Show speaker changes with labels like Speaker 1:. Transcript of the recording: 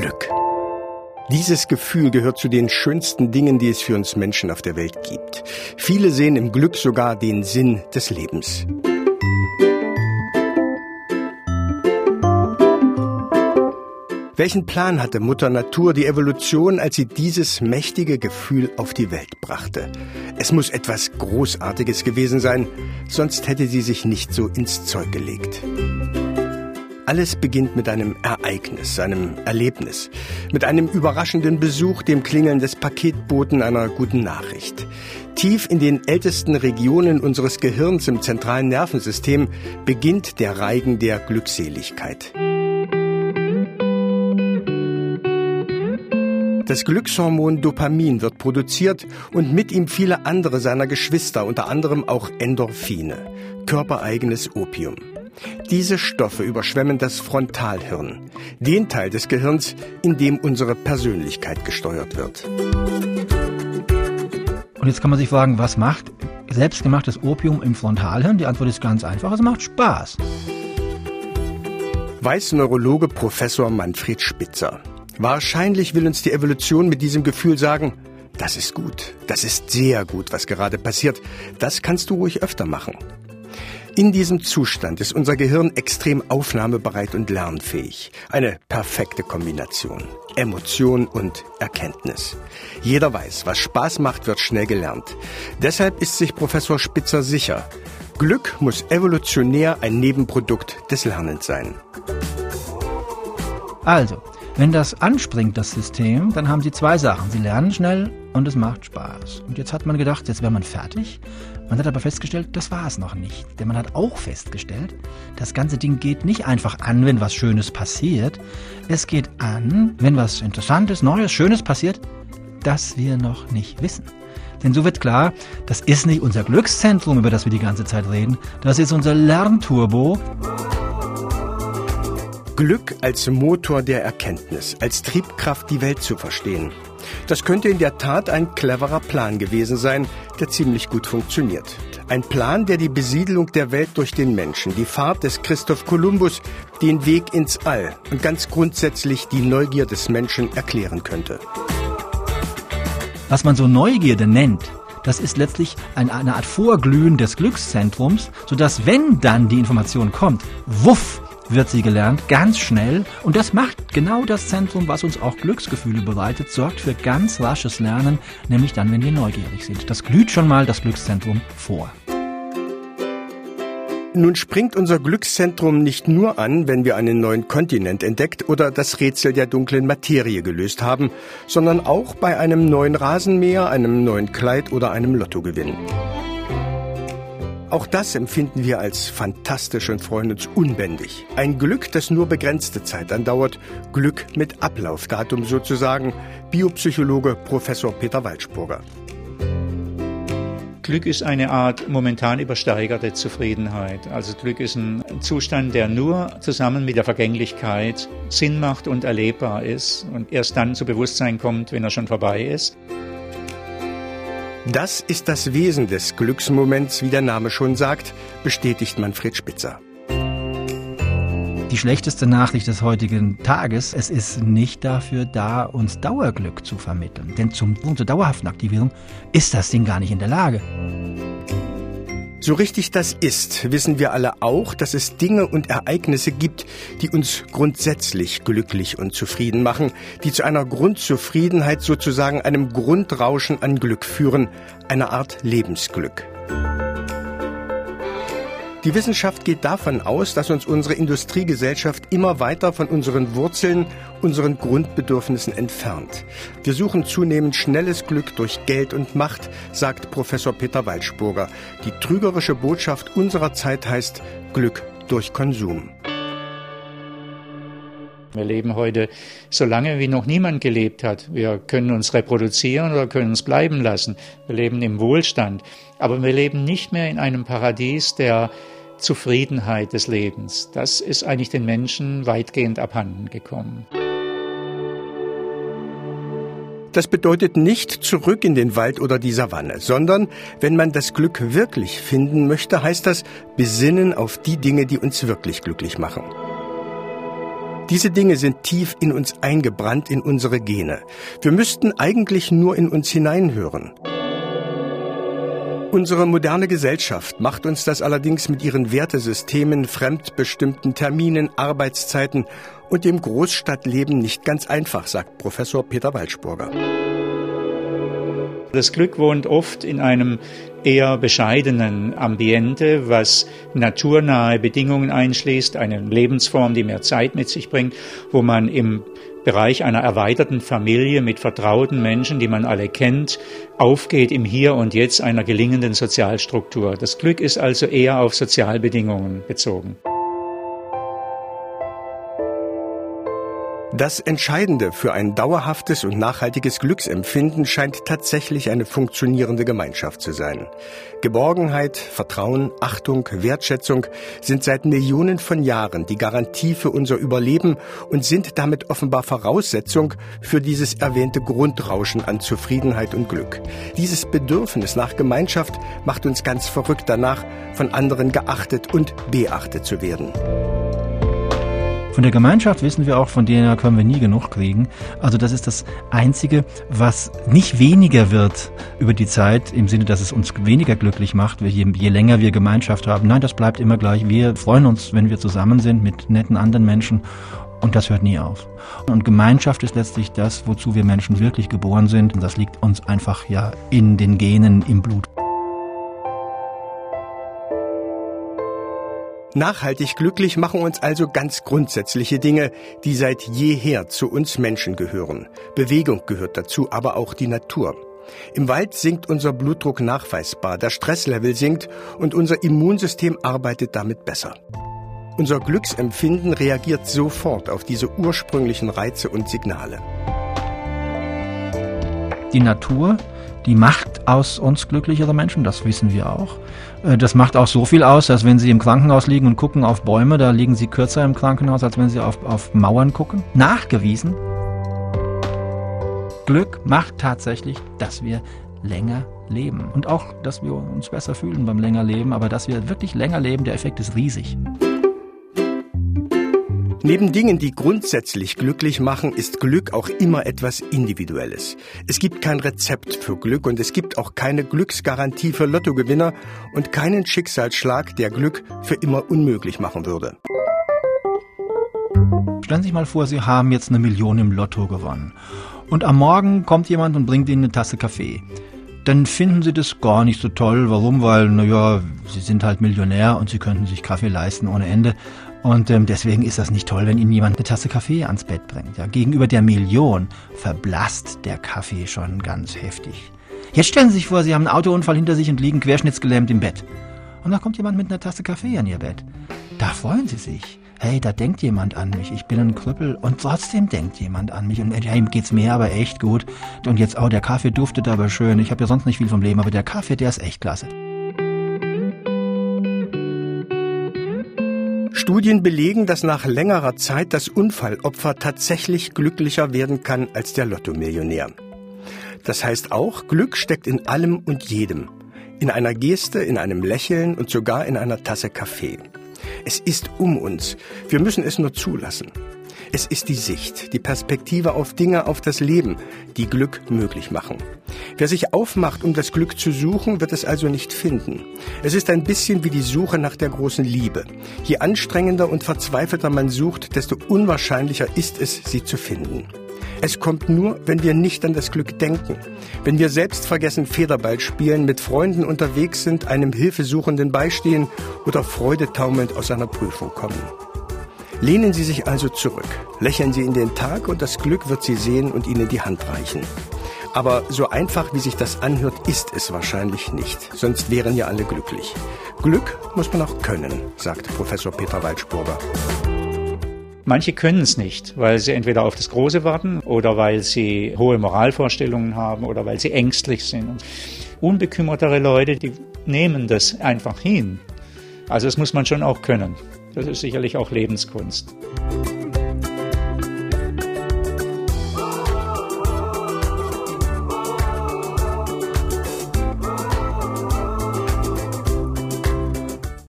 Speaker 1: Glück. Dieses Gefühl gehört zu den schönsten Dingen, die es für uns Menschen auf der Welt gibt. Viele sehen im Glück sogar den Sinn des Lebens. Welchen Plan hatte Mutter Natur, die Evolution, als sie dieses mächtige Gefühl auf die Welt brachte? Es muss etwas Großartiges gewesen sein, sonst hätte sie sich nicht so ins Zeug gelegt. Alles beginnt mit einem Ereignis, einem Erlebnis, mit einem überraschenden Besuch, dem Klingeln des Paketboten einer guten Nachricht. Tief in den ältesten Regionen unseres Gehirns im zentralen Nervensystem beginnt der Reigen der Glückseligkeit. Das Glückshormon Dopamin wird produziert und mit ihm viele andere seiner Geschwister, unter anderem auch Endorphine, körpereigenes Opium. Diese Stoffe überschwemmen das Frontalhirn, den Teil des Gehirns, in dem unsere Persönlichkeit gesteuert wird.
Speaker 2: Und jetzt kann man sich fragen, was macht selbstgemachtes Opium im Frontalhirn? Die Antwort ist ganz einfach, es macht Spaß.
Speaker 1: Weiß Neurologe Professor Manfred Spitzer. Wahrscheinlich will uns die Evolution mit diesem Gefühl sagen, das ist gut, das ist sehr gut, was gerade passiert, das kannst du ruhig öfter machen. In diesem Zustand ist unser Gehirn extrem aufnahmebereit und lernfähig. Eine perfekte Kombination. Emotion und Erkenntnis. Jeder weiß, was Spaß macht, wird schnell gelernt. Deshalb ist sich Professor Spitzer sicher, Glück muss evolutionär ein Nebenprodukt des Lernens sein.
Speaker 2: Also, wenn das anspringt, das System, dann haben Sie zwei Sachen. Sie lernen schnell und es macht Spaß. Und jetzt hat man gedacht, jetzt wäre man fertig. Man hat aber festgestellt, das war es noch nicht. Denn man hat auch festgestellt, das ganze Ding geht nicht einfach an, wenn was Schönes passiert. Es geht an, wenn was Interessantes, Neues, Schönes passiert, das wir noch nicht wissen. Denn so wird klar, das ist nicht unser Glückszentrum, über das wir die ganze Zeit reden. Das ist unser Lernturbo.
Speaker 1: Glück als Motor der Erkenntnis, als Triebkraft, die Welt zu verstehen. Das könnte in der Tat ein cleverer Plan gewesen sein, der ziemlich gut funktioniert. Ein Plan, der die Besiedlung der Welt durch den Menschen, die Fahrt des Christoph Kolumbus, den Weg ins All und ganz grundsätzlich die Neugier des Menschen erklären könnte.
Speaker 2: Was man so Neugierde nennt, das ist letztlich eine, Art Vorglühen des Glückszentrums, sodass wenn dann die Information kommt, wuff, wird sie gelernt, ganz schnell. Und das macht genau das Zentrum, was uns auch Glücksgefühle bereitet, sorgt für ganz rasches Lernen, nämlich dann, wenn wir neugierig sind. Das glüht schon mal das Glückszentrum vor.
Speaker 1: Nun springt unser Glückszentrum nicht nur an, wenn wir einen neuen Kontinent entdeckt oder das Rätsel der dunklen Materie gelöst haben, sondern auch bei einem neuen Rasenmäher, einem neuen Kleid oder einem Lottogewinn. Auch das empfinden wir als fantastisch und freuen uns unbändig. Ein Glück, das nur begrenzte Zeit andauert. Glück mit Ablaufdatum sozusagen. Biopsychologe Professor Peter Waldspurger.
Speaker 3: Glück ist eine Art momentan übersteigerte Zufriedenheit. Also Glück ist ein Zustand, der nur zusammen mit der Vergänglichkeit Sinn macht und erlebbar ist und erst dann zu Bewusstsein kommt, wenn er schon vorbei ist.
Speaker 1: Das ist das Wesen des Glücksmoments, wie der Name schon sagt, bestätigt Manfred Spitzer.
Speaker 2: Die schlechteste Nachricht des heutigen Tages, es ist nicht dafür da, uns Dauerglück zu vermitteln. Denn zum, zur dauerhaften Aktivierung ist das Ding gar nicht in der Lage.
Speaker 1: So richtig das ist, wissen wir alle auch, dass es Dinge und Ereignisse gibt, die uns grundsätzlich glücklich und zufrieden machen, die zu einer Grundzufriedenheit sozusagen einem Grundrauschen an Glück führen, einer Art Lebensglück. Die Wissenschaft geht davon aus, dass uns unsere Industriegesellschaft immer weiter von unseren Wurzeln, unseren Grundbedürfnissen entfernt. Wir suchen zunehmend schnelles Glück durch Geld und Macht, sagt Professor Peter Waldspurger. Die trügerische Botschaft unserer Zeit heißt Glück durch Konsum.
Speaker 3: Wir leben heute so lange, wie noch niemand gelebt hat. Wir können uns reproduzieren oder können uns bleiben lassen. Wir leben im Wohlstand. Aber wir leben nicht mehr in einem Paradies der Zufriedenheit des Lebens. Das ist eigentlich den Menschen weitgehend abhanden gekommen.
Speaker 1: Das bedeutet nicht zurück in den Wald oder die Savanne, sondern wenn man das Glück wirklich finden möchte, heißt das besinnen auf die Dinge, die uns wirklich glücklich machen. Diese Dinge sind tief in uns eingebrannt, in unsere Gene. Wir müssten eigentlich nur in uns hineinhören. Unsere moderne Gesellschaft macht uns das allerdings mit ihren Wertesystemen, fremdbestimmten Terminen, Arbeitszeiten und dem Großstadtleben nicht ganz einfach, sagt Professor Peter Walschburger.
Speaker 3: Das Glück wohnt oft in einem eher bescheidenen Ambiente, was naturnahe Bedingungen einschließt, eine Lebensform, die mehr Zeit mit sich bringt, wo man im Bereich einer erweiterten Familie mit vertrauten Menschen, die man alle kennt, aufgeht im Hier und Jetzt einer gelingenden Sozialstruktur. Das Glück ist also eher auf Sozialbedingungen bezogen.
Speaker 1: Das Entscheidende für ein dauerhaftes und nachhaltiges Glücksempfinden scheint tatsächlich eine funktionierende Gemeinschaft zu sein. Geborgenheit, Vertrauen, Achtung, Wertschätzung sind seit Millionen von Jahren die Garantie für unser Überleben und sind damit offenbar Voraussetzung für dieses erwähnte Grundrauschen an Zufriedenheit und Glück. Dieses Bedürfnis nach Gemeinschaft macht uns ganz verrückt danach, von anderen geachtet und beachtet zu werden.
Speaker 2: Von der Gemeinschaft wissen wir auch, von der können wir nie genug kriegen. Also das ist das Einzige, was nicht weniger wird über die Zeit, im Sinne, dass es uns weniger glücklich macht, je, je länger wir Gemeinschaft haben. Nein, das bleibt immer gleich. Wir freuen uns, wenn wir zusammen sind mit netten anderen Menschen. Und das hört nie auf. Und Gemeinschaft ist letztlich das, wozu wir Menschen wirklich geboren sind. Und das liegt uns einfach ja in den Genen, im Blut.
Speaker 1: Nachhaltig glücklich machen uns also ganz grundsätzliche Dinge, die seit jeher zu uns Menschen gehören. Bewegung gehört dazu, aber auch die Natur. Im Wald sinkt unser Blutdruck nachweisbar, der Stresslevel sinkt und unser Immunsystem arbeitet damit besser. Unser Glücksempfinden reagiert sofort auf diese ursprünglichen Reize und Signale.
Speaker 2: Die Natur die macht aus uns glücklichere Menschen, das wissen wir auch. Äh, das macht auch so viel aus, dass wenn Sie im Krankenhaus liegen und gucken auf Bäume, da liegen Sie kürzer im Krankenhaus, als wenn Sie auf, auf Mauern gucken. Nachgewiesen. Glück macht tatsächlich, dass wir länger leben. Und auch, dass wir uns besser fühlen beim länger Leben, aber dass wir wirklich länger leben, der Effekt ist riesig.
Speaker 1: Neben Dingen, die grundsätzlich glücklich machen, ist Glück auch immer etwas Individuelles. Es gibt kein Rezept für Glück und es gibt auch keine Glücksgarantie für Lottogewinner und keinen Schicksalsschlag, der Glück für immer unmöglich machen würde.
Speaker 2: Stellen Sie sich mal vor, Sie haben jetzt eine Million im Lotto gewonnen. Und am Morgen kommt jemand und bringt Ihnen eine Tasse Kaffee dann finden sie das gar nicht so toll. Warum? Weil, naja, sie sind halt Millionär und sie könnten sich Kaffee leisten ohne Ende. Und ähm, deswegen ist das nicht toll, wenn Ihnen jemand eine Tasse Kaffee ans Bett bringt. Ja, gegenüber der Million verblasst der Kaffee schon ganz heftig. Jetzt stellen Sie sich vor, Sie haben einen Autounfall hinter sich und liegen querschnittsgelähmt im Bett. Und da kommt jemand mit einer Tasse Kaffee an Ihr Bett. Da freuen Sie sich hey, da denkt jemand an mich, ich bin ein Krüppel und trotzdem denkt jemand an mich und ja, ihm geht's mir aber echt gut und jetzt, oh, der Kaffee duftet aber schön, ich habe ja sonst nicht viel vom Leben, aber der Kaffee, der ist echt klasse.
Speaker 1: Studien belegen, dass nach längerer Zeit das Unfallopfer tatsächlich glücklicher werden kann als der Lottomillionär. Das heißt auch, Glück steckt in allem und jedem. In einer Geste, in einem Lächeln und sogar in einer Tasse Kaffee. Es ist um uns. Wir müssen es nur zulassen. Es ist die Sicht, die Perspektive auf Dinge, auf das Leben, die Glück möglich machen. Wer sich aufmacht, um das Glück zu suchen, wird es also nicht finden. Es ist ein bisschen wie die Suche nach der großen Liebe. Je anstrengender und verzweifelter man sucht, desto unwahrscheinlicher ist es, sie zu finden. Es kommt nur, wenn wir nicht an das Glück denken, wenn wir selbst vergessen Federball spielen, mit Freunden unterwegs sind, einem Hilfesuchenden beistehen oder freudetaumelnd aus einer Prüfung kommen. Lehnen Sie sich also zurück, lächeln Sie in den Tag und das Glück wird Sie sehen und Ihnen die Hand reichen. Aber so einfach, wie sich das anhört, ist es wahrscheinlich nicht. Sonst wären ja alle glücklich. Glück muss man auch können, sagt Professor Peter Waldspurger.
Speaker 3: Manche können es nicht, weil sie entweder auf das Große warten oder weil sie hohe Moralvorstellungen haben oder weil sie ängstlich sind. Unbekümmertere Leute, die nehmen das einfach hin. Also das muss man schon auch können. Das ist sicherlich auch Lebenskunst.